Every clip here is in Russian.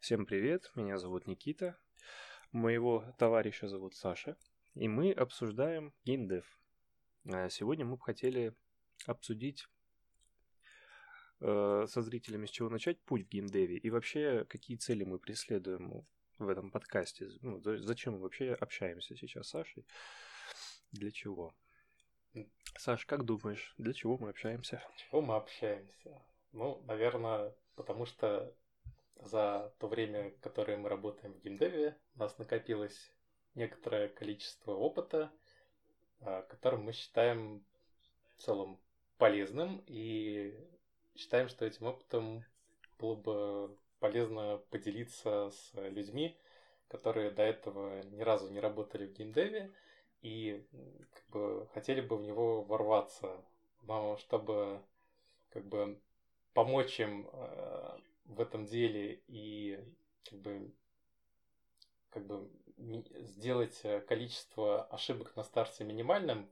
Всем привет, меня зовут Никита, моего товарища зовут Саша, и мы обсуждаем геймдев. А сегодня мы бы хотели обсудить э, со зрителями, с чего начать путь в геймдеве и вообще какие цели мы преследуем в этом подкасте. Ну, зачем мы вообще общаемся сейчас с Сашей? Для чего? Саш, как думаешь, для чего мы общаемся? Чего мы общаемся? Ну, наверное, потому что за то время, которое мы работаем в геймдеве, у нас накопилось некоторое количество опыта, а, которым мы считаем в целом полезным и считаем, что этим опытом было бы полезно поделиться с людьми, которые до этого ни разу не работали в геймдеве и как бы хотели бы в него ворваться, но чтобы как бы помочь им э, в этом деле и как бы как бы сделать э, количество ошибок на старте минимальным,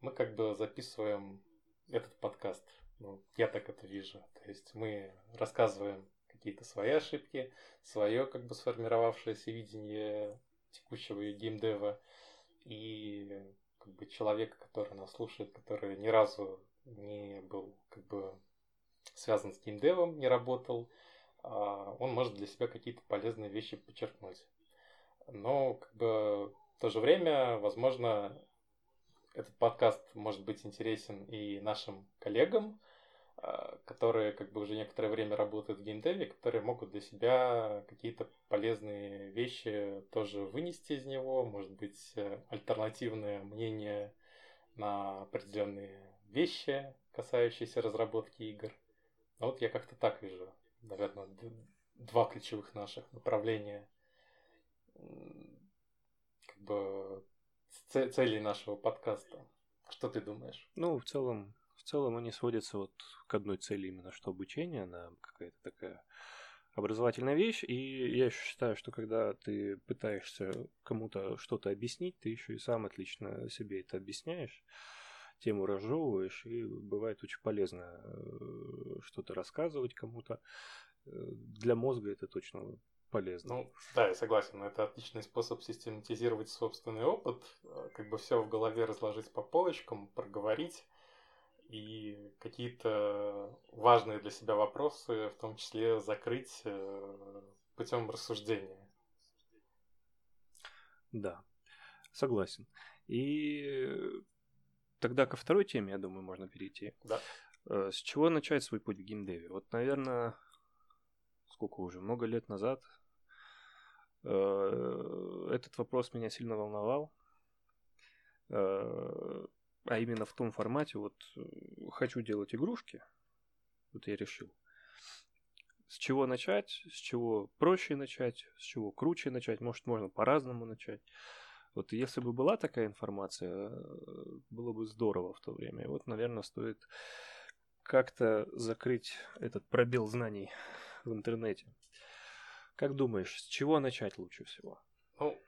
мы как бы записываем этот подкаст. Ну, я так это вижу. То есть мы рассказываем какие-то свои ошибки, свое как бы сформировавшееся видение текущего геймдева. И как бы человек, который нас слушает, который ни разу не был как бы связан с геймдевом, не работал, он может для себя какие-то полезные вещи подчеркнуть. Но как бы в то же время, возможно, этот подкаст может быть интересен и нашим коллегам, а, которые как бы уже некоторое время работают в геймдеве, которые могут для себя какие-то полезные вещи тоже вынести из него, может быть, альтернативное мнение на определенные вещи, касающиеся разработки игр. Но вот я как-то так вижу, наверное, два ключевых наших направления как бы целей нашего подкаста. Что ты думаешь? Ну, в целом, в целом они сводятся вот к одной цели именно, что обучение, она какая-то такая образовательная вещь, и я еще считаю, что когда ты пытаешься кому-то что-то объяснить, ты еще и сам отлично себе это объясняешь, тему разжевываешь, и бывает очень полезно э, что-то рассказывать кому-то. Э, для мозга это точно полезно. Ну, да, я согласен. Это отличный способ систематизировать собственный опыт, э, как бы все в голове разложить по полочкам, проговорить и какие-то важные для себя вопросы, в том числе закрыть путем рассуждения. Да, согласен. И тогда ко второй теме, я думаю, можно перейти. Да. С чего начать свой путь в геймдеве? Вот, наверное, сколько уже, много лет назад, э, этот вопрос меня сильно волновал. Э, а именно в том формате, вот э, хочу делать игрушки, вот я решил. С чего начать, с чего проще начать, с чего круче начать, может, можно по-разному начать. Вот если бы была такая информация, было бы здорово в то время. И вот, наверное, стоит как-то закрыть этот пробел знаний в интернете. Как думаешь, с чего начать лучше всего? Ну,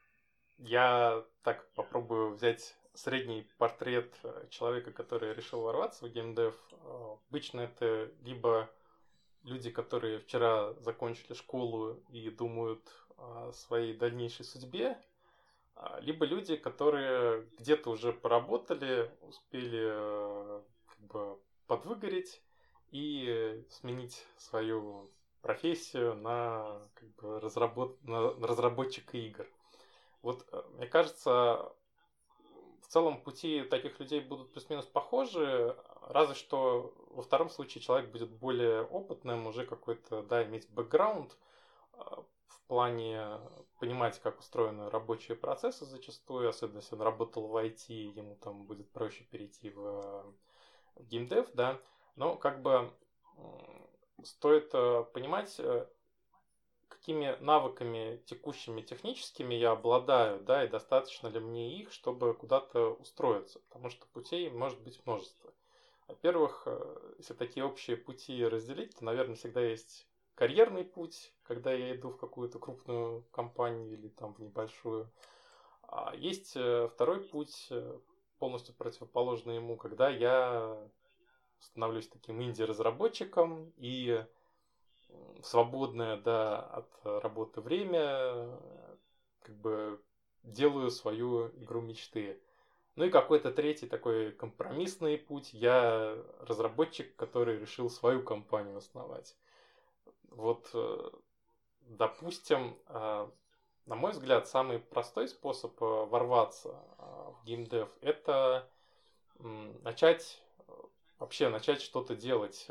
я так попробую взять средний портрет э, человека, который решил ворваться в геймдев. Э, обычно это либо люди, которые вчера закончили школу и думают о своей дальнейшей судьбе, либо люди, которые где-то уже поработали, успели э, как бы подвыгореть и сменить свою профессию на, как бы, разработ... на разработчика игр. Вот, э, мне кажется, в целом пути таких людей будут плюс-минус похожи, разве что во втором случае человек будет более опытным, уже какой-то, да, иметь бэкграунд э, в плане понимать, как устроены рабочие процессы зачастую, особенно если он работал в IT, ему там будет проще перейти в, в геймдев, да, но как бы стоит э, понимать, э, какими навыками текущими техническими я обладаю, да, и достаточно ли мне их, чтобы куда-то устроиться, потому что путей может быть множество. Во-первых, э, если такие общие пути разделить, то, наверное, всегда есть карьерный путь, когда я иду в какую-то крупную компанию или там в небольшую. А есть второй путь, полностью противоположный ему, когда я становлюсь таким инди-разработчиком и свободное, да, от работы время, как бы делаю свою игру мечты. Ну и какой-то третий такой компромиссный путь. Я разработчик, который решил свою компанию основать. Вот, э, допустим, э, на мой взгляд, самый простой способ э, ворваться в геймдев – это начать вообще начать что-то делать,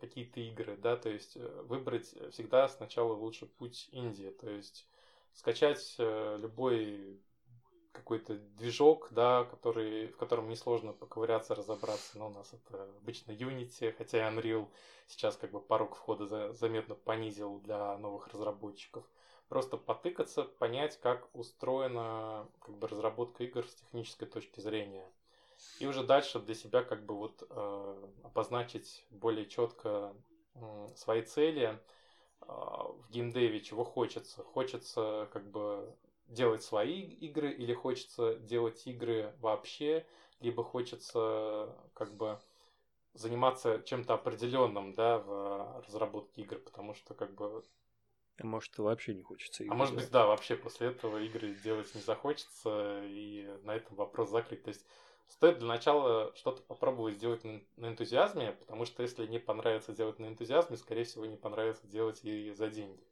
какие-то игры, да, то есть выбрать всегда сначала лучше путь Индии, то есть скачать любой какой-то движок, да, который, в котором несложно поковыряться, разобраться. Но у нас это обычно Unity, хотя Unreal сейчас как бы порог входа за, заметно понизил для новых разработчиков. Просто потыкаться, понять, как устроена как бы разработка игр с технической точки зрения. И уже дальше для себя как бы вот э, обозначить более четко э, свои цели э, в геймдеве, чего хочется. Хочется как бы делать свои игры, или хочется делать игры вообще, либо хочется как бы заниматься чем-то определенным, да, в разработке игр, потому что как бы а может, вообще не хочется игры. А может быть, да, вообще после этого игры делать не захочется, и на этом вопрос закрыть. То есть стоит для начала что-то попробовать сделать на, на энтузиазме, потому что если не понравится делать на энтузиазме, скорее всего, не понравится делать и за деньги.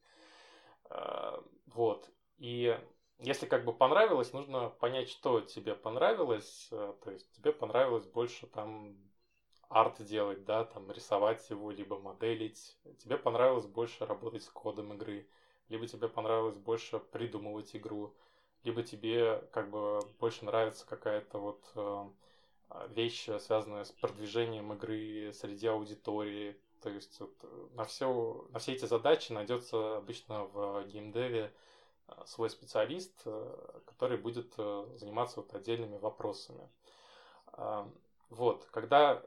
А, вот. И если как бы понравилось, нужно понять, что тебе понравилось. Э, то есть тебе понравилось больше там арт делать, да, там рисовать его, либо моделить. Тебе понравилось больше работать с кодом игры, либо тебе понравилось больше придумывать игру, либо тебе как бы больше нравится какая-то вот э, вещь, связанная с продвижением игры среди аудитории. То есть вот на, все, на все эти задачи найдется обычно в геймдеве Э, свой специалист, э, который будет э, заниматься вот отдельными вопросами. Вот, когда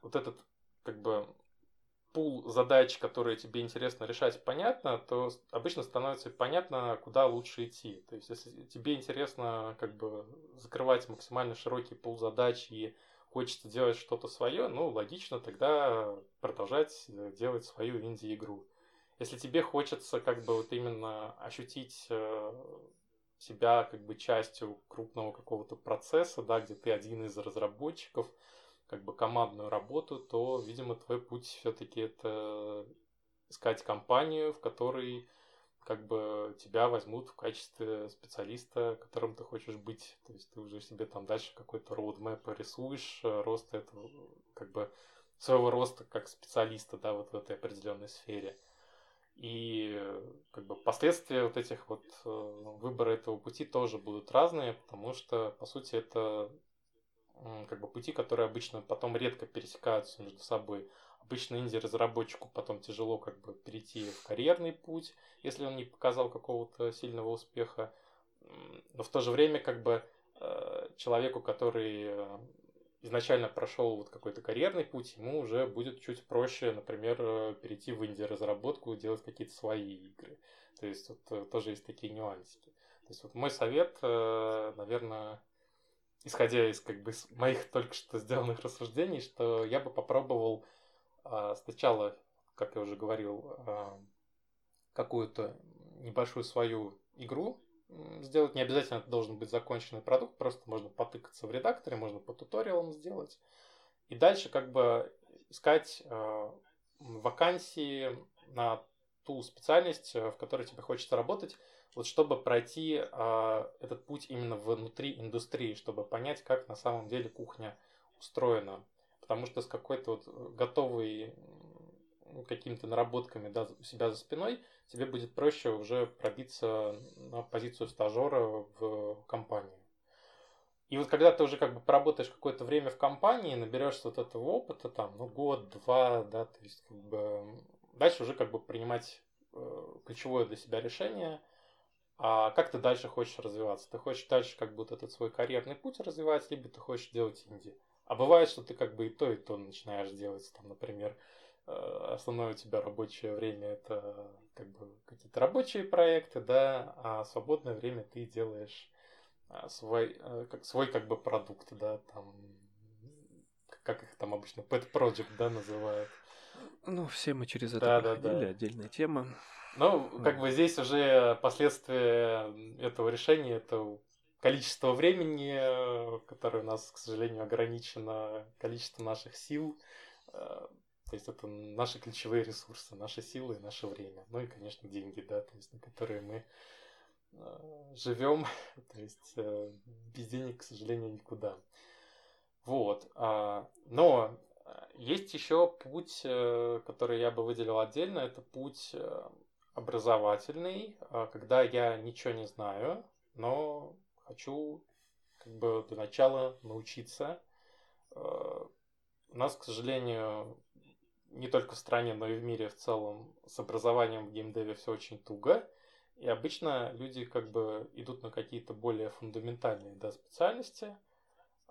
вот этот как бы пул задач, которые тебе интересно решать, понятно, то обычно становится понятно, куда лучше идти. То есть, если тебе интересно как бы закрывать максимально широкий пул задач и хочется делать что-то свое, ну, логично тогда продолжать делать свою инди-игру. Если тебе хочется как бы вот именно ощутить э, себя как бы частью крупного какого-то процесса, да, где ты один из разработчиков, как бы командную работу, то, видимо, твой путь все-таки это искать компанию, в которой как бы тебя возьмут в качестве специалиста, которым ты хочешь быть. То есть ты уже себе там дальше какой-то роудмэп рисуешь, э, рост этого, как бы своего роста как специалиста, да, вот в этой определенной сфере. И как бы последствия вот этих вот э, выбора этого пути тоже будут разные, потому что, по сути, это как бы пути, которые обычно потом редко пересекаются между собой. Обычно инди-разработчику потом тяжело как бы перейти в карьерный путь, если он не показал какого-то сильного успеха. Но в то же время как бы э, человеку, который э, изначально прошел вот какой-то карьерный путь, ему уже будет чуть проще, например, э, перейти в инди-разработку, делать какие-то свои игры. То есть вот э, тоже есть такие нюансики. То есть вот мой совет, э, наверное, исходя из как бы моих только что сделанных рассуждений, что я бы попробовал сначала, как я уже говорил, какую-то небольшую свою игру сделать. Не обязательно это должен быть законченный продукт, просто можно потыкаться в редакторе, можно по туториалам сделать. И дальше как бы искать э, вакансии на ту специальность, э, в которой тебе хочется работать, вот чтобы пройти э, этот путь именно внутри индустрии, чтобы понять, как на самом деле кухня устроена. Потому что с какой-то вот готовой какими-то наработками да, у себя за спиной – тебе будет проще уже пробиться на позицию стажера в компании. И вот когда ты уже как бы поработаешь какое-то время в компании, наберешься вот этого опыта, там, ну, год, два, да, то есть как бы дальше уже как бы принимать э, ключевое для себя решение, а как ты дальше хочешь развиваться? Ты хочешь дальше как бы вот этот свой карьерный путь развивать, либо ты хочешь делать инди. А бывает, что ты как бы и то, и то начинаешь делать, там, например, основное у тебя рабочее время это как бы какие-то рабочие проекты, да, а свободное время ты делаешь а, свой, э, как, свой как бы продукт, да, там, как их там обычно, pet project, да, называют. Ну, все мы через это Да, да, проходили, да. отдельная тема. Ну, как Мгм. бы здесь уже последствия этого решения, это количество времени, э, которое у нас, к сожалению, ограничено, количество наших сил. Э, То есть это наши ключевые ресурсы, наши силы и наше время. Ну и, конечно, деньги, да, то есть на которые мы живем. То есть э, без денег, к сожалению, никуда. Вот. а, Но есть еще путь, э, который я бы выделил отдельно. Это путь э, образовательный, когда я ничего не знаю, но хочу как бы для начала научиться. Э, У нас, к сожалению, не только в стране, но и в мире в целом с образованием в геймдеве все очень туго. И обычно люди как бы идут на какие-то более фундаментальные да, специальности.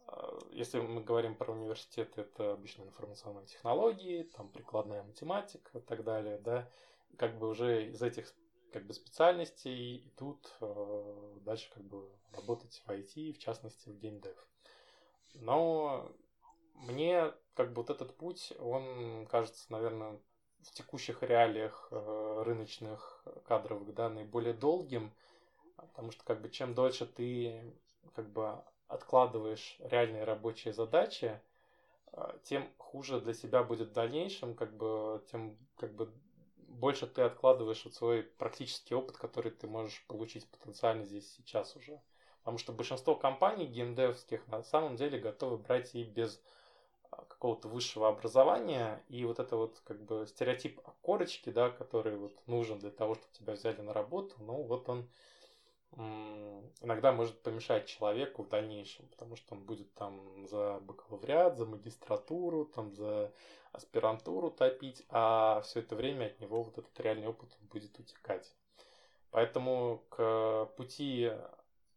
А, Если мы говорим про университет, это обычно информационные технологии, там прикладная математика и так далее, да. Как бы уже из этих как бы специальностей идут э, дальше как бы работать в IT, в частности в геймдев. Но мне как бы вот этот путь, он кажется, наверное, в текущих реалиях э, рыночных кадровых, да, наиболее долгим, потому что как бы чем дольше ты как бы откладываешь реальные рабочие задачи, э, тем хуже для себя будет в дальнейшем, как бы тем как бы больше ты откладываешь вот свой практический опыт, который ты можешь получить потенциально здесь сейчас уже. Потому что большинство компаний геймдевских на самом деле готовы брать и без какого-то высшего образования, и вот это вот как бы стереотип о корочке, да, который вот нужен для того, чтобы тебя взяли на работу, ну вот он иногда может помешать человеку в дальнейшем, потому что он будет там за бакалавриат, за магистратуру, там за аспирантуру топить, а все это время от него вот этот реальный опыт будет утекать. Поэтому к пути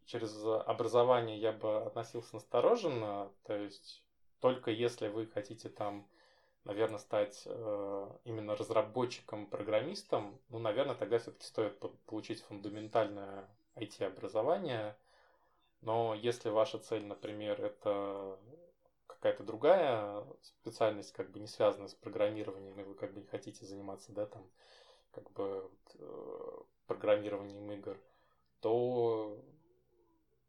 через образование я бы относился настороженно, то есть только если вы хотите там, наверное, стать э, именно разработчиком, программистом, ну, наверное, тогда все-таки стоит получить фундаментальное IT-образование. Но если ваша цель, например, это какая-то другая специальность, как бы не связанная с программированием, и вы как бы не хотите заниматься, да, там, как бы э, программированием игр, то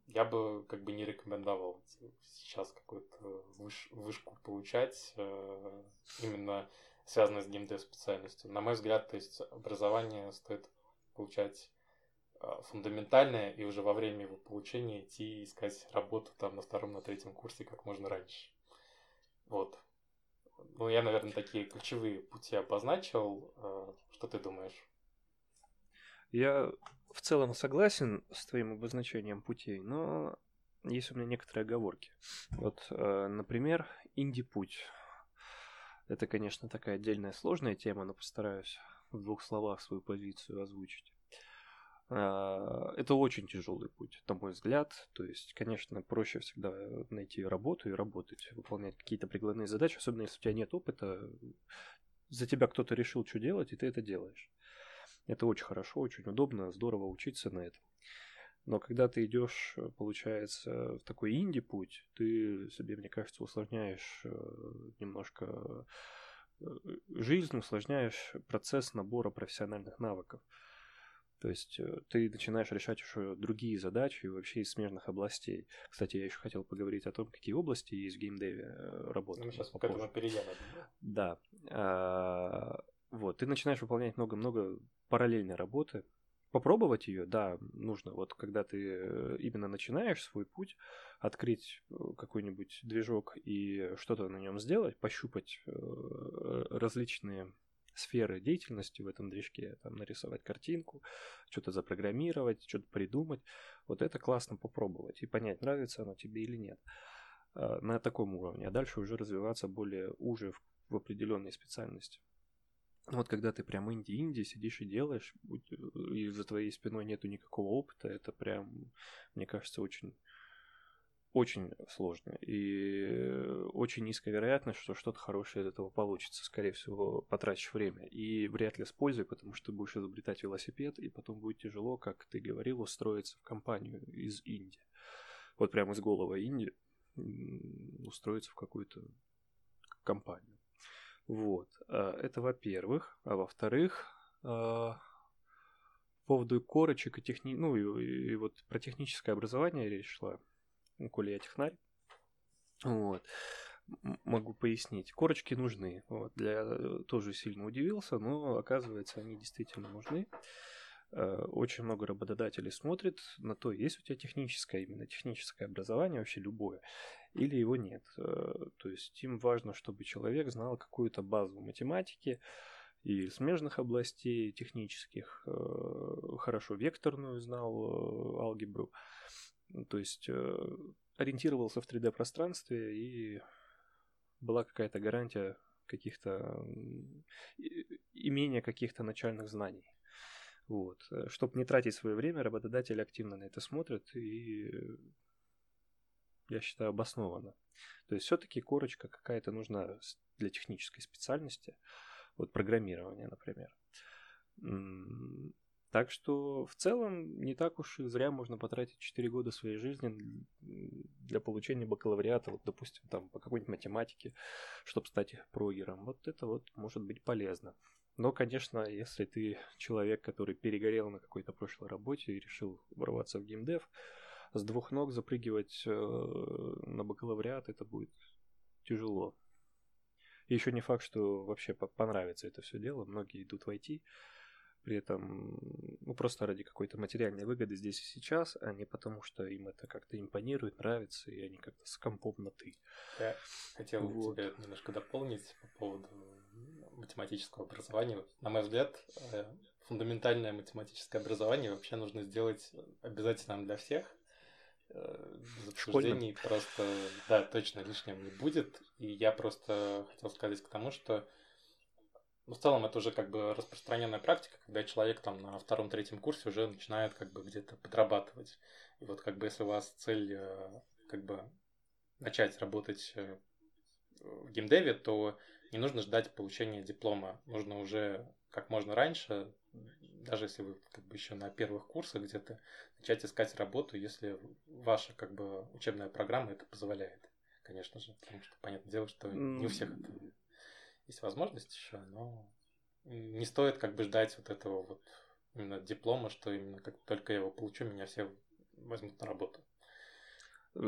я бы как бы не рекомендовал сейчас какую-то выш, вышку получать, э, именно связанную с геймдев специальностью. На мой взгляд, то есть образование стоит получать э, фундаментальное и уже во время его получения идти искать работу там на втором, на третьем курсе как можно раньше. Вот. Ну, я, наверное, такие ключевые пути обозначил. Э, что ты думаешь? Я в целом согласен с твоим обозначением путей, но есть у меня некоторые оговорки. Вот, э, например, инди-путь. Это, конечно, такая отдельная сложная тема, но постараюсь в двух словах свою позицию озвучить. Э, это очень тяжелый путь, на мой взгляд. То есть, конечно, проще всегда найти работу и работать, выполнять какие-то прикладные задачи, особенно если у тебя нет опыта. За тебя кто-то решил, что делать, и ты это делаешь. Это очень хорошо, очень удобно, здорово учиться на этом. Но когда ты идешь, получается, в такой инди-путь, ты себе, мне кажется, усложняешь немножко жизнь, усложняешь процесс набора профессиональных навыков. То есть ты начинаешь решать уже другие задачи вообще из смежных областей. Кстати, я еще хотел поговорить о том, какие области есть в геймдеве работы. Ну, мы сейчас к этому перейдем. Да. Вот, ты начинаешь выполнять много-много параллельной работы. Попробовать ее, да, нужно. Вот когда ты именно начинаешь свой путь, открыть какой-нибудь движок и что-то на нем сделать, пощупать различные сферы деятельности в этом движке, там нарисовать картинку, что-то запрограммировать, что-то придумать. Вот это классно попробовать и понять, нравится оно тебе или нет на таком уровне, а дальше уже развиваться более уже в, в определенной специальности. Вот когда ты прям инди-инди сидишь и делаешь, и за твоей спиной нету никакого опыта, это прям, мне кажется, очень очень сложно. И очень низкая вероятность, что что-то хорошее из этого получится. Скорее всего, потратишь время. И вряд ли с пользой, потому что будешь изобретать велосипед, и потом будет тяжело, как ты говорил, устроиться в компанию из Индии. Вот прямо из голого Индии устроиться в какую-то компанию. Вот. Это во-первых. А во-вторых, по поводу корочек и техни... ну и, и вот про техническое образование речь шла, коли я технарь. Вот. Могу пояснить. Корочки нужны. Вот. Для... Э, тоже сильно удивился, но оказывается, они действительно нужны. Э, очень много работодателей смотрит на то, есть у тебя техническое, именно техническое образование, вообще любое, или его нет. Э, то есть им важно, чтобы человек знал какую-то базу математики и смежных областей технических, хорошо векторную знал алгебру, то есть ориентировался в 3D-пространстве и была какая-то гарантия каких-то имения каких-то начальных знаний. Вот. Э, Чтобы не тратить свое время, работодатели активно на это смотрят и, я считаю, обоснованно. То есть все-таки корочка какая-то нужна для технической специальности, вот программирование, например. Так что в целом не так уж и зря можно потратить 4 года своей жизни для получения бакалавриата, вот, допустим, там по какой-нибудь математике, чтобы стать прогером. Вот это вот может быть полезно. Но, конечно, если ты человек, который перегорел на какой-то прошлой работе и решил ворваться в геймдев, с двух ног запрыгивать э, на бакалавриат это будет тяжело. И еще не факт, что вообще понравится это все дело. Многие идут в IT, при этом ну, просто ради какой-то материальной выгоды здесь и сейчас, а не потому, что им это как-то импонирует, нравится, и они как-то с компом на «ты». Я хотел вот. тебя немножко дополнить по поводу математического образования. На мой взгляд, э, фундаментальное математическое образование вообще нужно сделать обязательным для всех. Э, без обсуждений просто, да, точно лишним не будет. И я просто хотел сказать к тому, что ну, в целом это уже как бы распространенная практика, когда человек там на втором-третьем курсе уже начинает как бы где-то подрабатывать. И вот как бы если у вас цель э, как бы начать работать э, в геймдеве, то не нужно ждать получения диплома. Нужно уже как можно раньше, даже если вы как бы еще на первых курсах где-то, начать искать работу, если ваша как бы учебная программа это позволяет, конечно же. Потому что, понятное дело, что не у всех это есть возможность еще, но не стоит как бы ждать вот этого вот именно диплома, что именно как только я его получу, меня все возьмут на работу.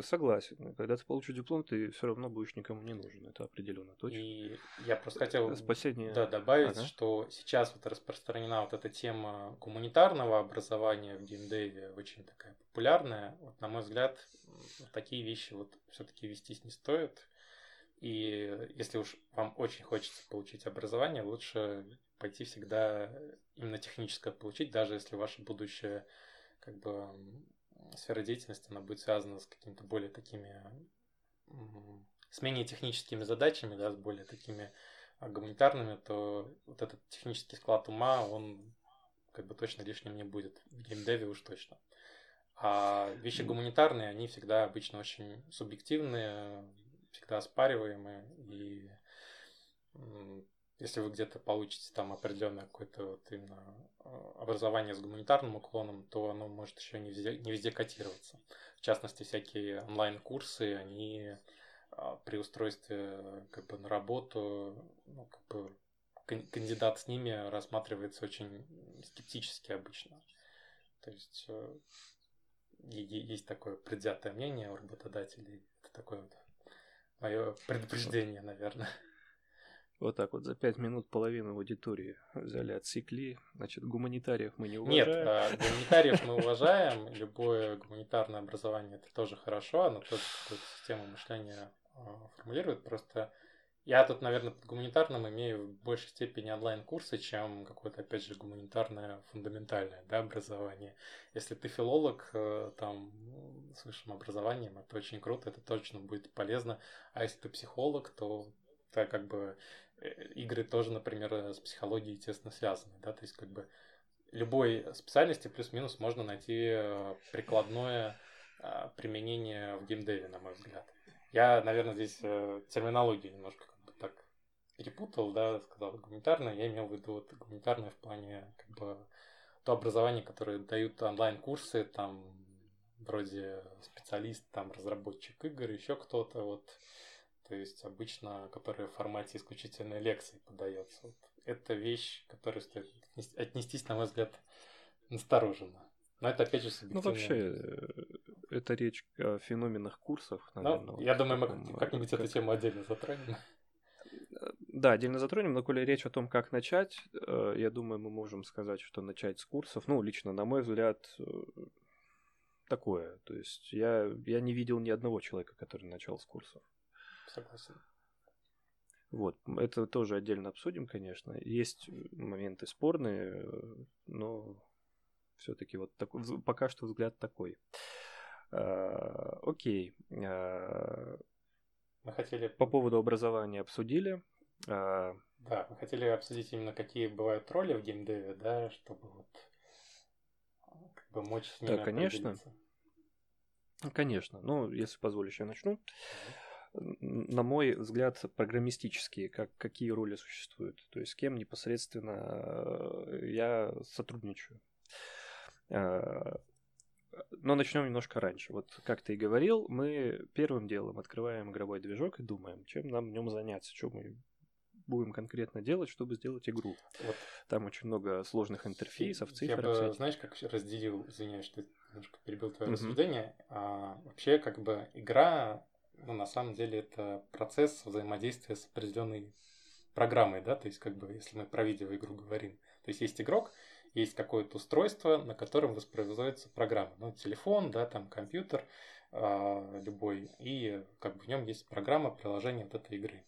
Согласен. Когда ты получишь диплом, ты все равно будешь никому не нужен. Это определенно точно. И я просто хотел Спасение... да, добавить, ага. что сейчас вот распространена вот эта тема гуманитарного образования в геймдеве, очень такая популярная. Вот, на мой взгляд, такие вещи вот все-таки вестись не стоит. И если уж вам очень хочется получить образование, лучше пойти всегда именно техническое получить, даже если ваше будущее как бы сфера деятельности, она будет связана с какими-то более такими с менее техническими задачами, да, с более такими а, гуманитарными, то вот этот технический склад ума, он как бы точно лишним не будет. В геймдеве уж точно. А вещи гуманитарные, они всегда обычно очень субъективные, всегда оспариваемые, и если вы где-то получите там определенное какое-то вот именно а, образование с гуманитарным уклоном, то оно может еще не везде, не везде котироваться. В частности, всякие онлайн-курсы, они а, при устройстве как бы на работу, ну, как бы кандидат с ними рассматривается очень скептически обычно. То есть э, есть такое предвзятое мнение у работодателей. Это такое вот Мое предупреждение, наверное. Вот так вот за пять минут половину аудитории взяли, отсекли. Значит, гуманитариев мы не уважаем. Нет, а, гуманитариев мы уважаем. Любое гуманитарное образование это тоже хорошо. Оно тоже какую-то систему мышления а, формулирует. Просто я тут, наверное, под гуманитарным имею в большей степени онлайн-курсы, чем какое-то, опять же, гуманитарное фундаментальное да, образование. Если ты филолог, э, там, с высшим образованием, это очень круто, это точно будет полезно. А если ты психолог, то это как бы игры тоже, например, с психологией тесно связаны, да, то есть как бы любой специальности плюс-минус можно найти э, прикладное применение в геймдеве, на мой взгляд. Я, наверное, здесь терминологию немножко перепутал, да, сказал гуманитарное, я имел в виду вот гуманитарное в плане как бы то образование, которое дают онлайн-курсы, там вроде специалист, там разработчик игр, еще кто-то, вот то есть обычно, которая в формате исключительной лекции подается. Вот это вещь, которую стоит отнестись, на мой взгляд, настороженно. Но это опять же Ну, вообще, э, это речь о феноменах курсов, ну, наверное. Ну, я думаю, мы как-нибудь как... эту тему отдельно затронем. Да, отдельно затронем, но коли речь о том, как начать, э, я думаю, мы можем сказать, что начать с курсов, ну, лично, на мой взгляд, э, такое. То есть я, я не видел ни одного человека, который начал с курсов. Согласен. Вот, это тоже отдельно обсудим, конечно. Есть моменты спорные, но все-таки вот такой, пока что взгляд такой. А, окей. А, мы хотели... По поводу образования обсудили. А... Да, мы хотели обсудить именно какие бывают роли в геймдеве, да, чтобы вот как бы мочь с ними Да, конечно. Конечно. Ну, если позволишь, я начну. Mm-hmm на мой взгляд, программистические, как, какие роли существуют. То есть с кем непосредственно э, я сотрудничаю. Э, но начнем немножко раньше. Вот как ты и говорил, мы первым делом открываем игровой движок и думаем, чем нам в нем заняться, что мы будем конкретно делать, чтобы сделать игру. Вот. Там очень много сложных интерфейсов, цифр. Я бы, знаешь, как разделил, извиняюсь, что немножко перебил твое mm-hmm. рассуждение. А, вообще, как бы игра ну, на самом деле это процесс взаимодействия с определенной программой, да, то есть как бы если мы про видеоигру говорим, то есть есть игрок, есть какое-то устройство, на котором воспроизводится программа, ну, телефон, да, там компьютер э, любой, и как бы в нем есть программа, приложение вот этой игры.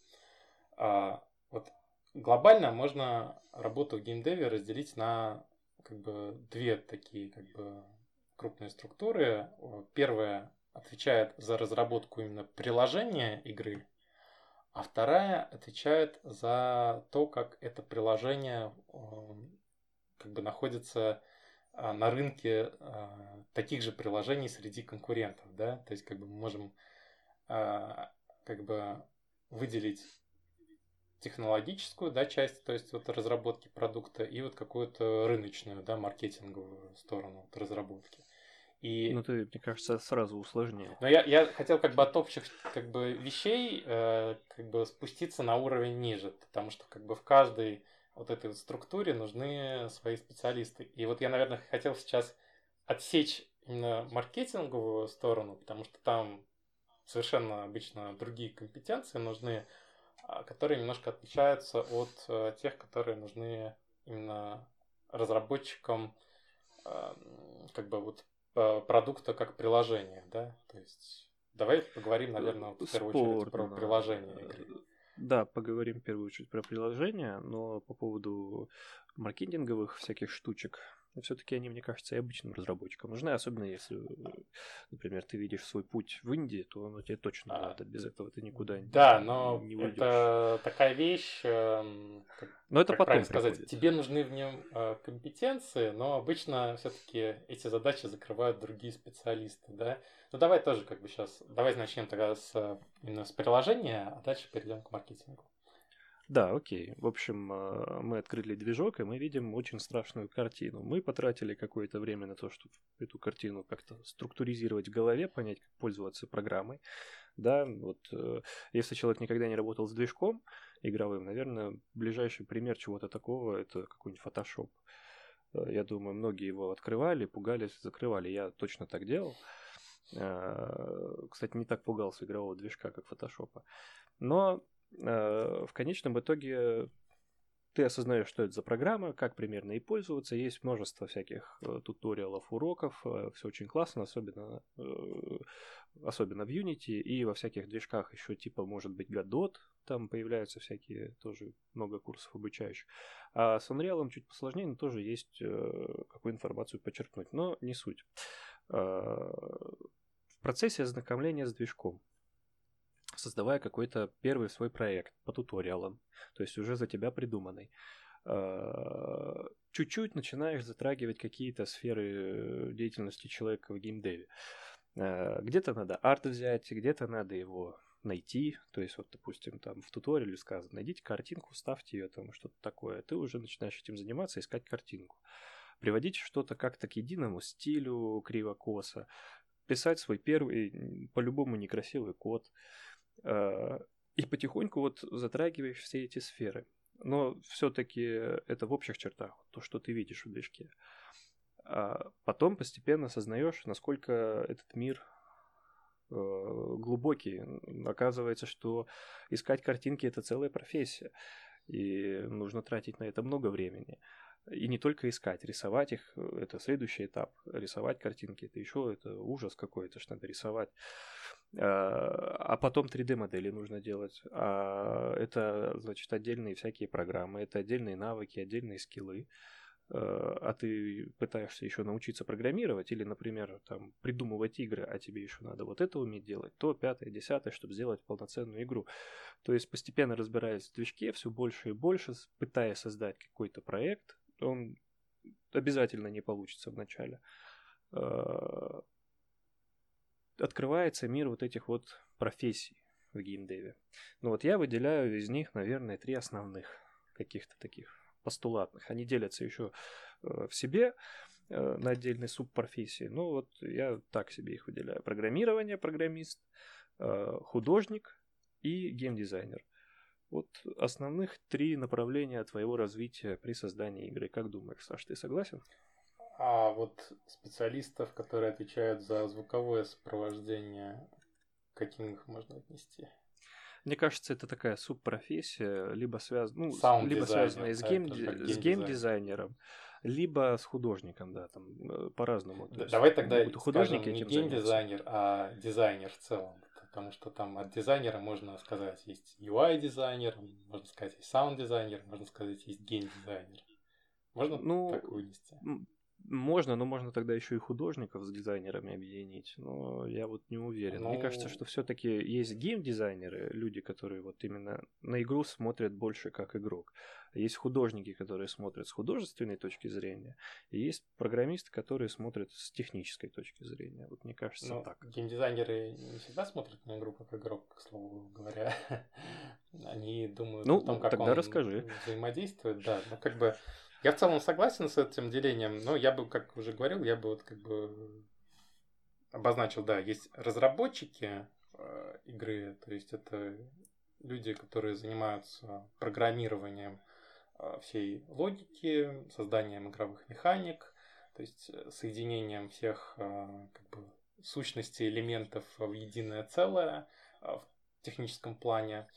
А, вот глобально можно работу в геймдеве разделить на как бы две такие как бы крупные структуры. Первая отвечает за разработку именно приложения игры, а вторая отвечает за то, как это приложение эм, как бы находится а, на рынке а, таких же приложений среди конкурентов, да, то есть как бы мы можем а, как бы выделить технологическую да, часть, то есть вот разработки продукта, и вот какую-то рыночную, да, маркетинговую сторону вот разработки. И... Ну, ты, мне кажется, сразу усложнил. Но я, я хотел как бы от общих как бы, вещей э, как бы спуститься на уровень ниже, потому что как бы в каждой вот этой вот структуре нужны свои специалисты. И вот я, наверное, хотел сейчас отсечь именно маркетинговую сторону, потому что там совершенно обычно другие компетенции нужны, а, которые немножко отличаются от э, тех, которые нужны именно разработчикам как бы вот продукта как приложения, да? То есть давай поговорим, наверное, в первую Спорно. очередь про приложение игры. Да, поговорим в первую очередь про приложение, но по поводу маркетинговых всяких штучек, все-таки они, мне кажется, и обычным разработчикам нужны, особенно если, например, ты видишь свой путь в Индии, то оно тебе точно а, надо, без этого ты никуда да, не, но не уйдешь. это такая вещь, эм, как, но это как потом сказать, приходит. тебе нужны в нем э, компетенции, но обычно все-таки эти задачи закрывают другие специалисты, да. Ну давай тоже как бы сейчас, давай начнем тогда с именно с приложения, а дальше перейдем к маркетингу. Да, окей. В общем, э, мы открыли движок, и мы видим очень страшную картину. Мы потратили какое-то время на то, чтобы эту картину как-то структуризировать в голове, понять, как пользоваться программой. Да, вот э, если человек никогда не работал с движком игровым, наверное, ближайший пример чего-то такого это какой-нибудь Photoshop. Э, я думаю, многие его открывали, пугались, закрывали. Я точно так делал. Кстати, не так пугался игрового движка, как фотошопа. Но Э, в конечном итоге ты осознаешь, что это за программа, как примерно ей пользоваться. Есть множество всяких э, туториалов, уроков. Э, Все очень классно, особенно, особенно в Unity и во всяких движках еще типа, может быть, Godot. Там появляются всякие тоже много курсов обучающих. А с Unreal чуть посложнее, но тоже есть какую информацию подчеркнуть. Но не суть. В процессе ознакомления с движком создавая какой-то первый свой проект по туториалам, то есть уже за тебя придуманный. А, чуть-чуть начинаешь затрагивать какие-то сферы деятельности человека в геймдеве. А, где-то надо арт взять, где-то надо его найти, то есть вот, допустим, там в туториале сказано, найдите картинку, ставьте ее, там что-то такое, ты уже начинаешь этим заниматься, искать картинку. Приводить что-то как-то к единому стилю криво-косо, писать свой первый, по-любому некрасивый код, Э, и потихоньку вот затрагиваешь все эти сферы. Но все-таки это в общих чертах, то, что ты видишь в движке. А потом постепенно осознаешь, насколько этот мир э, глубокий. Оказывается, что искать картинки это целая профессия. И нужно тратить на это много времени. И не только искать, рисовать их – это следующий этап. Рисовать картинки – это еще это ужас какой-то, что надо рисовать. А, а потом 3D-модели нужно делать. А это, значит, отдельные всякие программы, это отдельные навыки, отдельные скиллы. А, а ты пытаешься еще научиться программировать или, например, там, придумывать игры, а тебе еще надо вот это уметь делать, то пятое, десятое, чтобы сделать полноценную игру. То есть постепенно разбираясь в движке, все больше и больше, пытаясь создать какой-то проект, он обязательно не получится вначале. А, открывается мир вот этих вот профессий в геймдеве. Ну вот я выделяю из них, наверное, три основных каких-то таких постулатных. Они делятся еще э, в себе э, на отдельные субпрофессии. Ну вот я так себе их выделяю. Программирование, программист, э, художник и геймдизайнер. Вот основных три направления твоего развития при создании игры. Как думаешь, Саш, ты согласен? А вот специалистов, которые отвечают за звуковое сопровождение, каким их можно отнести? Мне кажется, это такая субпрофессия, либо, связ... ну, либо связанная с, гейм... с геймдизайнером, либо с художником, да, там э, по-разному. Да, давай тогда художники скажем, не геймдизайнер, а дизайнер в целом потому что там от дизайнера можно сказать, есть UI-дизайнер, можно сказать, есть саунд-дизайнер, можно сказать, есть гейм-дизайнер. Можно ну, так вынести? Можно, но можно тогда еще и художников с дизайнерами объединить. Но я вот не уверен. Ну... Мне кажется, что все-таки есть гейм-дизайнеры, люди, которые вот именно на игру смотрят больше как игрок. Есть художники, которые смотрят с художественной точки зрения, и есть программисты, которые смотрят с технической точки зрения. Вот мне кажется Но так. Геймдизайнеры не всегда смотрят на игру как игрок, к слову говоря. Они думают ну, о том, как тогда он расскажи. взаимодействует. Да, но как бы я в целом согласен с этим делением, но я бы, как уже говорил, я бы вот как бы обозначил, да, есть разработчики э, игры, то есть это люди, которые занимаются программированием э, всей логики, созданием игровых механик, то есть э, соединением всех э, как бы, сущностей элементов в единое целое э, в техническом плане.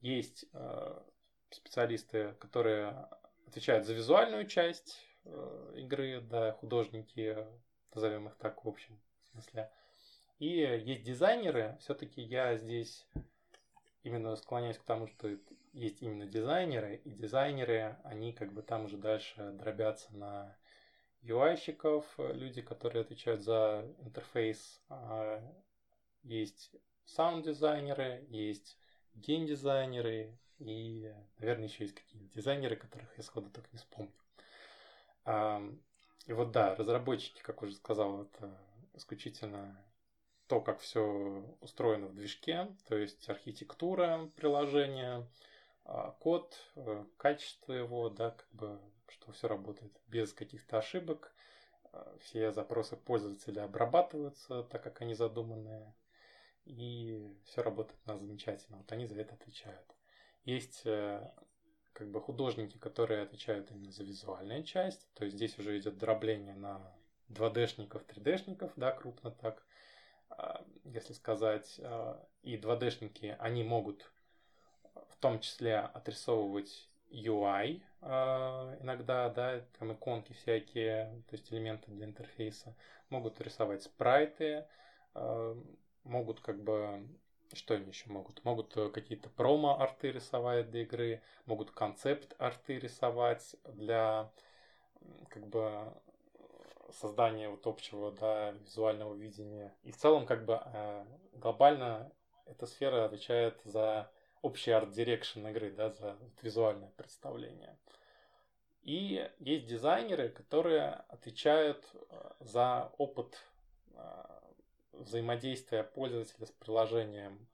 Есть э, специалисты, которые отвечают за визуальную часть э, игры, да, художники, назовем их так в общем смысле. И есть дизайнеры, все-таки я здесь именно склоняюсь к тому, что есть именно дизайнеры, и дизайнеры, они как бы там уже дальше дробятся на UI-щиков, люди, которые отвечают за интерфейс, а есть саунд-дизайнеры, есть гейм-дизайнеры, и, наверное, еще есть какие-то дизайнеры, которых я сходу только не вспомню. И вот да, разработчики, как уже сказал, это исключительно то, как все устроено в движке, то есть архитектура приложения, а, код, э, качество его, да, как бы, что все работает без каких-то ошибок, а, все запросы пользователя обрабатываются так, как они задуманы, и все работает у нас замечательно. Вот они за это отвечают. Есть э, как бы художники, которые отвечают именно за визуальную часть, то есть здесь уже идет дробление на 2D-шников, 3D-шников, да, крупно так, а, если сказать. А, и 2D-шники, они могут в том числе отрисовывать UI а, иногда, да, там иконки всякие, то есть элементы для интерфейса, могут рисовать спрайты, могут как бы что они еще могут? Могут э, какие-то промо-арты рисовать для игры, могут концепт-арты рисовать для как бы создания вот общего да, визуального видения. И в целом как бы э, глобально эта сфера отвечает за общий art direction игры, да, за визуальное представление. И есть дизайнеры, которые отвечают э, за опыт взаимодействия пользователя с приложением.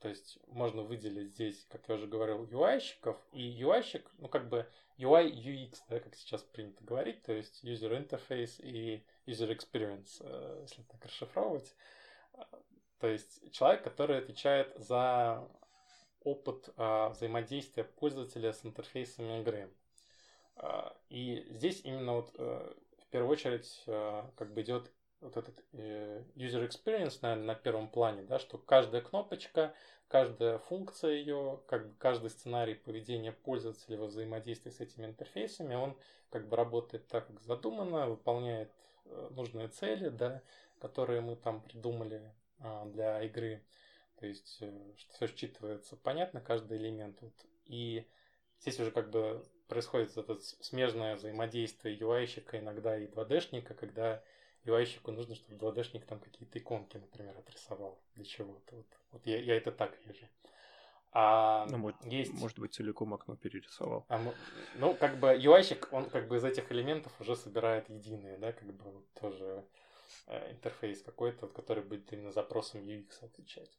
То есть можно выделить здесь, как я уже говорил, UI-щиков. И UI-щик, ну как бы UI, UX, да, как сейчас принято говорить, то есть User Interface и User Experience, э, если так расшифровывать. То есть человек, который отвечает за опыт а, взаимодействия пользователя с интерфейсами игры. А, и здесь именно вот в первую очередь как бы идет вот этот э, user experience, наверное, на первом плане, да, что каждая кнопочка, каждая функция ее, как бы каждый сценарий поведения пользователя во взаимодействии с этими интерфейсами, он как бы работает так, как задумано, выполняет э, нужные цели, да, которые мы там придумали а, для игры. То есть, э, что все считывается понятно, каждый элемент. Вот. И здесь уже как бы происходит это смежное взаимодействие UI-щика иногда и 2D-шника, когда UI-щику нужно, чтобы 2D-шник там какие-то иконки, например, отрисовал для чего-то. Вот, вот я, я это так вижу. А ну, может, есть... может быть, целиком окно перерисовал. А, ну, как бы UI-щик, он как бы из этих элементов уже собирает единые, да, как бы вот тоже э, интерфейс какой-то, вот, который будет именно запросом UX отвечать.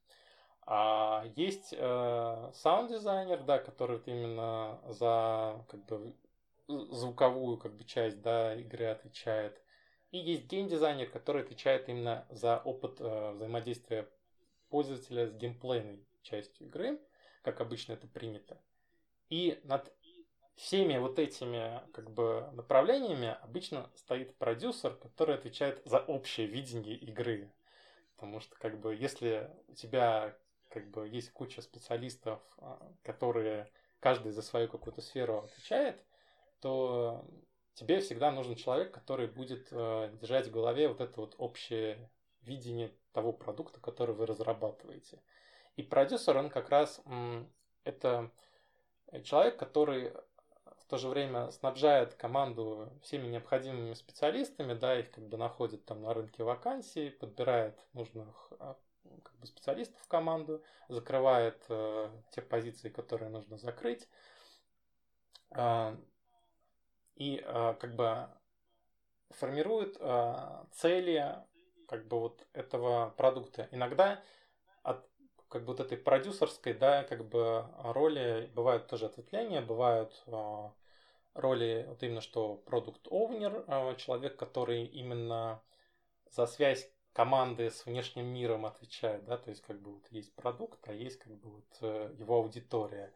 А есть э, саунд-дизайнер, да, который вот именно за как бы звуковую как бы часть да, игры отвечает. И есть геймдизайнер, который отвечает именно за опыт э, взаимодействия пользователя с геймплейной частью игры, как обычно это принято. И над всеми вот этими как бы направлениями обычно стоит продюсер, который отвечает за общее видение игры. Потому что как бы если у тебя как бы есть куча специалистов, а, которые каждый за свою какую-то сферу отвечает, то тебе всегда нужен человек, который будет э, держать в голове вот это вот общее видение того продукта, который вы разрабатываете. И продюсер, он как раз это человек, который в то же время снабжает команду всеми необходимыми специалистами, да, их как бы находит там на рынке вакансий, подбирает нужных а, как бы специалистов в команду, закрывает э, те позиции, которые нужно закрыть. Э, и э, как бы формирует э, цели как бы вот этого продукта. Иногда от как бы вот этой продюсерской, да, как бы роли бывают тоже ответвления, бывают э, роли вот именно что продукт овнер человек, который именно за связь команды с внешним миром отвечает, да, то есть как бы вот есть продукт, а есть как бы вот э, его аудитория.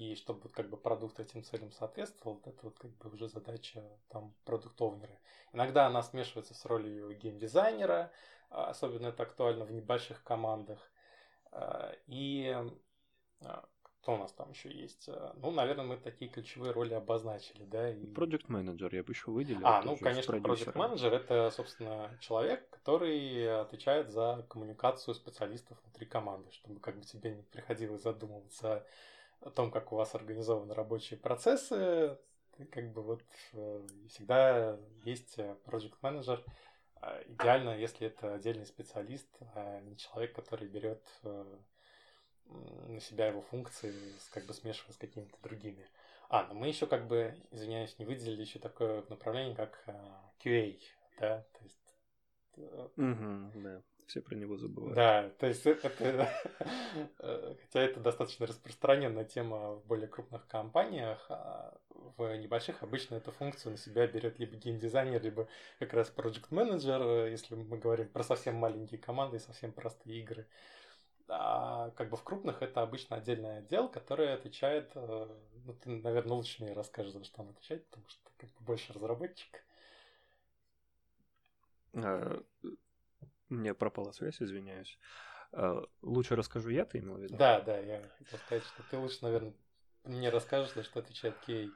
И чтобы вот как бы продукт этим целям соответствовал, вот это вот как бы уже задача там продуктовнера. Иногда она смешивается с ролью геймдизайнера, а, особенно это актуально в небольших командах. А, и а, кто у нас там еще есть? Ну, наверное, мы такие ключевые роли обозначили, да. И... Project менеджер я бы еще выделил. А, ну, конечно, Project менеджер это, собственно, человек, который отвечает за коммуникацию специалистов внутри команды, чтобы как бы тебе не приходилось задумываться о том, как у вас организованы рабочие процессы, как бы вот э, всегда есть э, project менеджер. А идеально, если это отдельный специалист, а не человек, который берет э, на себя его функции, как бы смешивая с какими-то другими. А, но мы еще как бы, извиняюсь, не выделили еще такое направление, как QA, да, то есть... Угу, да все про него забывают. Да, то есть это, хотя это достаточно распространенная тема в более крупных компаниях, а в небольших обычно эту функцию на себя берет либо геймдизайнер, либо как раз проект менеджер, если мы говорим про совсем маленькие команды и совсем простые игры. А как бы в крупных это обычно отдельный отдел, который отвечает, э, ну ты, наверное, лучше мне расскажешь, за что он отвечает, потому что ты как бы больше разработчик. У меня пропала связь, извиняюсь. А, лучше расскажу я, ты имел в виду? Да, да, я хотел сказать, что ты лучше, наверное, мне расскажешь, за что отвечает QA.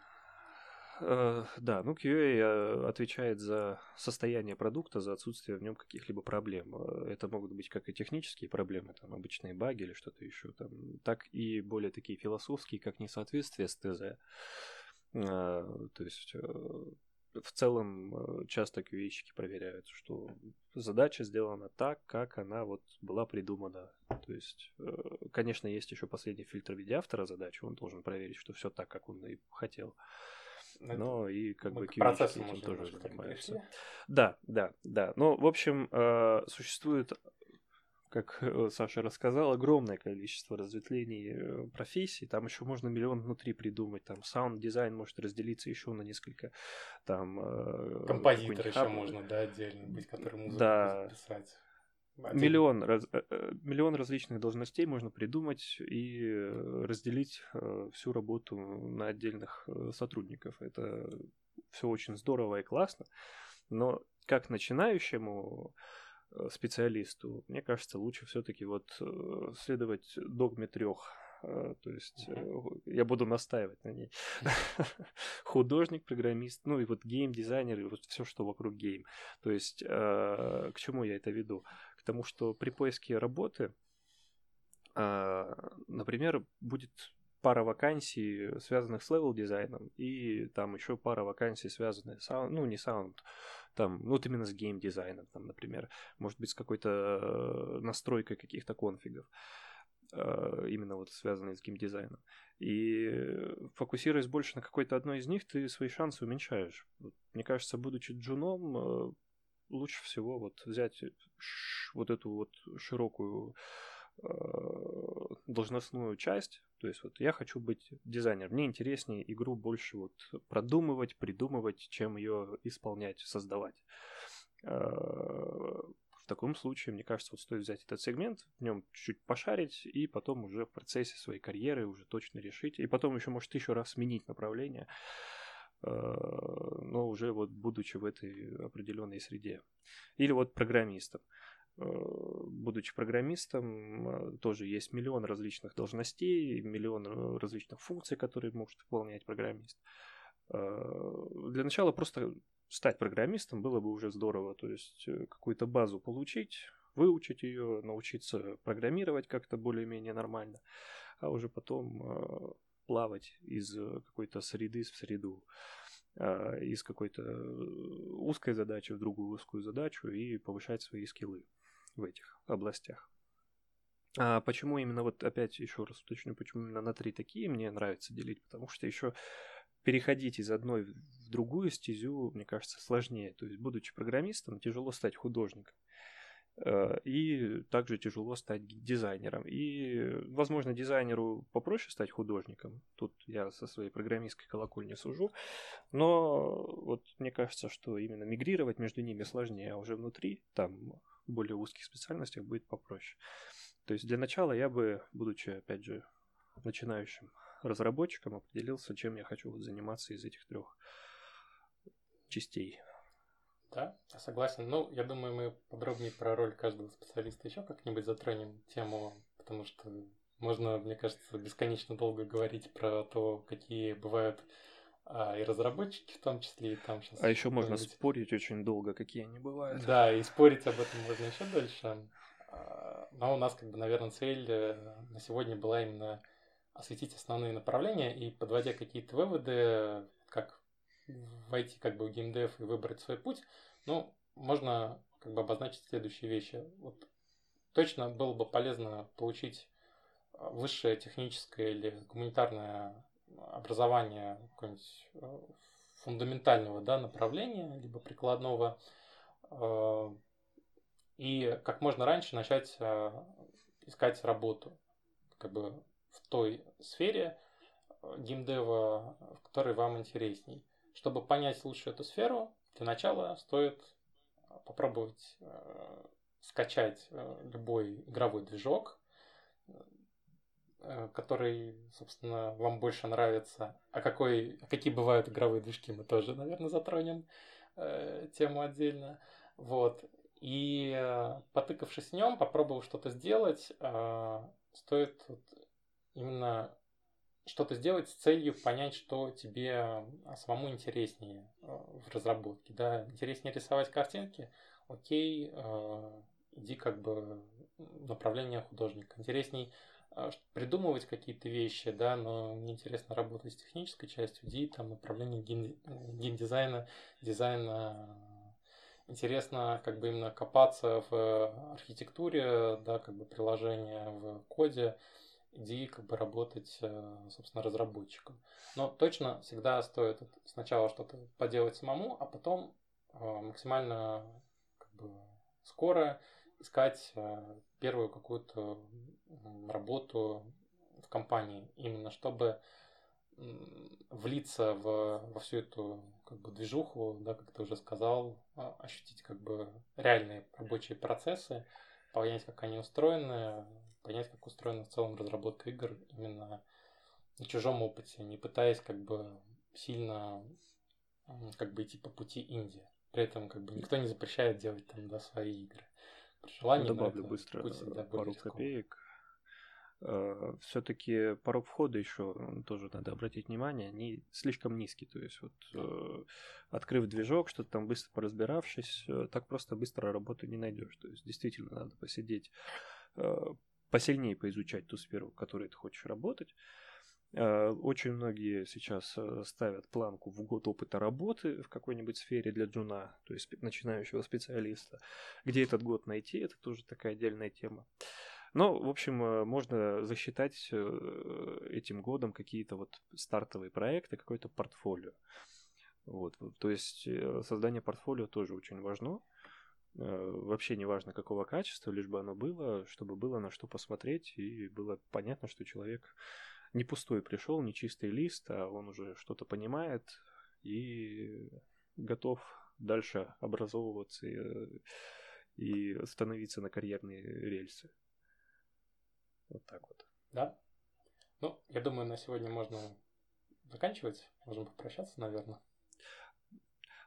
Uh, да, ну QA э, отвечает за состояние продукта, за отсутствие в нем каких-либо проблем. Э, это могут быть как и технические проблемы, там обычные баги или что-то еще, там, так и более такие философские, как несоответствие с ТЗ. Uh, то есть в целом э, часто qa проверяют, что задача сделана так, как она вот была придумана. То есть, э, конечно, есть еще последний фильтр в виде автора задачи, он должен проверить, что все так, как он и хотел. Но и как бы QA этим тоже занимаются. Да, да, да. Ну, в общем, э, существует как э, Саша рассказал, огромное количество разветвлений э, профессий. Там еще можно миллион внутри придумать. Там саунд-дизайн может разделиться еще на несколько. Там, э, Композитор еще можно, да, отдельно быть, который музыку да. писать. Один. Миллион, раз, миллион различных должностей можно придумать и разделить всю работу на отдельных сотрудников. Это все очень здорово и классно, но как начинающему специалисту, мне кажется, лучше все-таки вот следовать догме трех Э, то есть э, я буду настаивать на ней. Художник, программист, ну и вот гейм-дизайнер, и вот все, что вокруг game. То есть э, к чему я это веду? К тому, что при поиске работы, например, будет пара вакансий, связанных с level-дизайном, и там еще пара вакансий, связанных с ну, не sound, там, ну, вот именно с гейм-дизайном, там, например, может быть, с какой-то настройкой каких-то конфигов. А, именно вот связанные с геймдизайном. И фокусируясь больше на какой-то одной из них, ты свои шансы уменьшаешь. Мне кажется, будучи джуном, э, лучше всего вот взять вот эту вот широкую э, должностную часть, то есть вот я хочу быть дизайнером, мне интереснее игру больше вот продумывать, придумывать, чем ее исполнять, создавать. А, в таком случае, мне кажется, вот стоит взять этот сегмент, в нем чуть-чуть пошарить, и потом уже в процессе своей карьеры уже точно решить. И потом еще, может, еще раз сменить направление, э, но уже вот будучи в этой определенной среде. Или вот программистом. Э, будучи программистом, э, тоже есть миллион различных должностей, миллион различных функций, которые может выполнять программист. Для начала просто стать программистом было бы уже здорово, то есть э, какую-то базу получить, выучить ее, научиться программировать как-то более-менее нормально, а уже потом э, плавать из какой-то среды в среду, э, из какой-то узкой задачи в другую узкую задачу и повышать свои скиллы в этих областях. А почему именно вот опять еще раз уточню, почему именно на три такие мне нравится делить, потому что еще переходить из одной в другую стезю, мне кажется, сложнее. То есть, будучи программистом, тяжело стать художником. Э, и также тяжело стать дизайнером. И, возможно, дизайнеру попроще стать художником. Тут я со своей программистской колокольни сужу. Но вот мне кажется, что именно мигрировать между ними сложнее, а уже внутри, там, более узких специальностях будет попроще. То есть для начала я бы, будучи, опять же, начинающим разработчиком определился, чем я хочу вот заниматься из этих трех частей. Да, согласен. Ну, я думаю, мы подробнее про роль каждого специалиста еще как-нибудь затронем тему, потому что можно, мне кажется, бесконечно долго говорить про то, какие бывают а, и разработчики в том числе, и там сейчас... А еще можно спорить очень долго, какие они бывают. Да, и спорить об этом можно еще дольше. А, но у нас, как бы, наверное, цель э, на сегодня была именно осветить основные направления и подводя какие-то выводы, как войти как бы в геймдев и выбрать свой путь, ну, можно как бы обозначить следующие вещи. Вот точно было бы полезно получить а, высшее техническое или гуманитарное образование какого-нибудь э, фундаментального да, направления, либо прикладного, э, и как можно раньше начать э, искать работу. Как бы в той сфере геймдева, в которой вам интересней. Чтобы понять лучше эту сферу, для начала стоит попробовать скачать любой игровой движок, который, собственно, вам больше нравится. А какой, а какие бывают игровые движки, мы тоже, наверное, затронем э, тему отдельно. Вот. И э, потыкавшись в нем, попробовав что-то сделать, э, стоит вот, именно что-то сделать с целью понять, что тебе а, самому интереснее э, в разработке. Да? Интереснее рисовать картинки? Окей, э, иди как бы направление художника. Интересней э, придумывать какие-то вещи, да, но неинтересно работать с технической частью, иди там направление ген, геймдизайна, дизайна интересно как бы именно копаться в архитектуре, да, как бы приложения в коде, иди как бы работать, э, собственно, разработчиком. Но точно всегда стоит сначала что-то поделать самому, а потом э, максимально как бы скоро искать э, первую какую-то работу в компании, именно чтобы влиться в, во всю эту как бы движуху, да, как ты уже сказал, ощутить как бы реальные рабочие процессы, понять, как они устроены, понять, как устроена в целом разработка игр именно на чужом опыте, не пытаясь как бы сильно как бы идти по пути Индии. При этом как бы никто не запрещает делать там да, свои игры. Желании, Добавлю быстро пару копеек. Э, Все-таки порог входа еще тоже надо обратить внимание, они слишком низкий. То есть вот э, открыв движок, что-то там быстро поразбиравшись, э, так просто быстро работу не найдешь. То есть действительно надо посидеть, посильнее поизучать ту сферу, в которой ты хочешь работать. Очень многие сейчас ставят планку в год опыта работы в какой-нибудь сфере для джуна, то есть начинающего специалиста. Где этот год найти, это тоже такая отдельная тема. Но, в общем, э, можно засчитать э, этим годом какие-то вот стартовые проекты, какое-то портфолио. Вот, то есть э, создание портфолио тоже очень важно. Вообще не важно какого качества, лишь бы оно было, чтобы было на что посмотреть и было понятно, что человек не пустой пришел, не чистый лист, а он уже что-то понимает и готов дальше образовываться и, и становиться на карьерные рельсы. Вот так вот. Да? Ну, я думаю, на сегодня можно заканчивать. Можем попрощаться, наверное.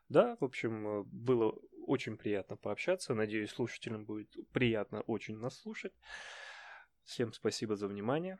Да, в общем, было очень приятно пообщаться. Надеюсь, слушателям будет приятно очень нас слушать. Всем спасибо за внимание.